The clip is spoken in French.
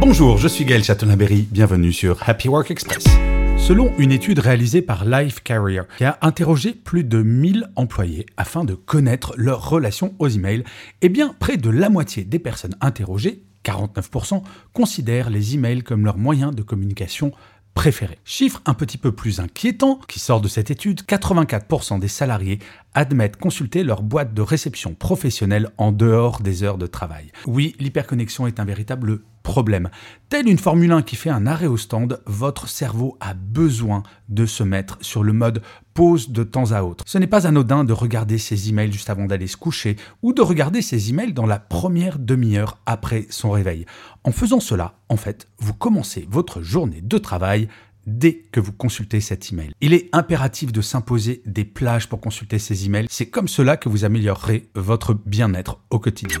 Bonjour, je suis Gaël Châtelain-Berry, bienvenue sur Happy Work Express. Selon une étude réalisée par Life Carrier, qui a interrogé plus de 1000 employés afin de connaître leur relation aux emails, eh bien, près de la moitié des personnes interrogées, 49%, considèrent les emails comme leur moyen de communication préféré. Chiffre un petit peu plus inquiétant qui sort de cette étude, 84% des salariés admettent consulter leur boîte de réception professionnelle en dehors des heures de travail. Oui, l'hyperconnexion est un véritable problème. Telle une Formule 1 qui fait un arrêt au stand, votre cerveau a besoin de se mettre sur le mode pause de temps à autre. Ce n'est pas anodin de regarder ses emails juste avant d'aller se coucher ou de regarder ses emails dans la première demi-heure après son réveil. En faisant cela, en fait, vous commencez votre journée de travail dès que vous consultez cet email. Il est impératif de s'imposer des plages pour consulter ces emails. C'est comme cela que vous améliorerez votre bien-être au quotidien.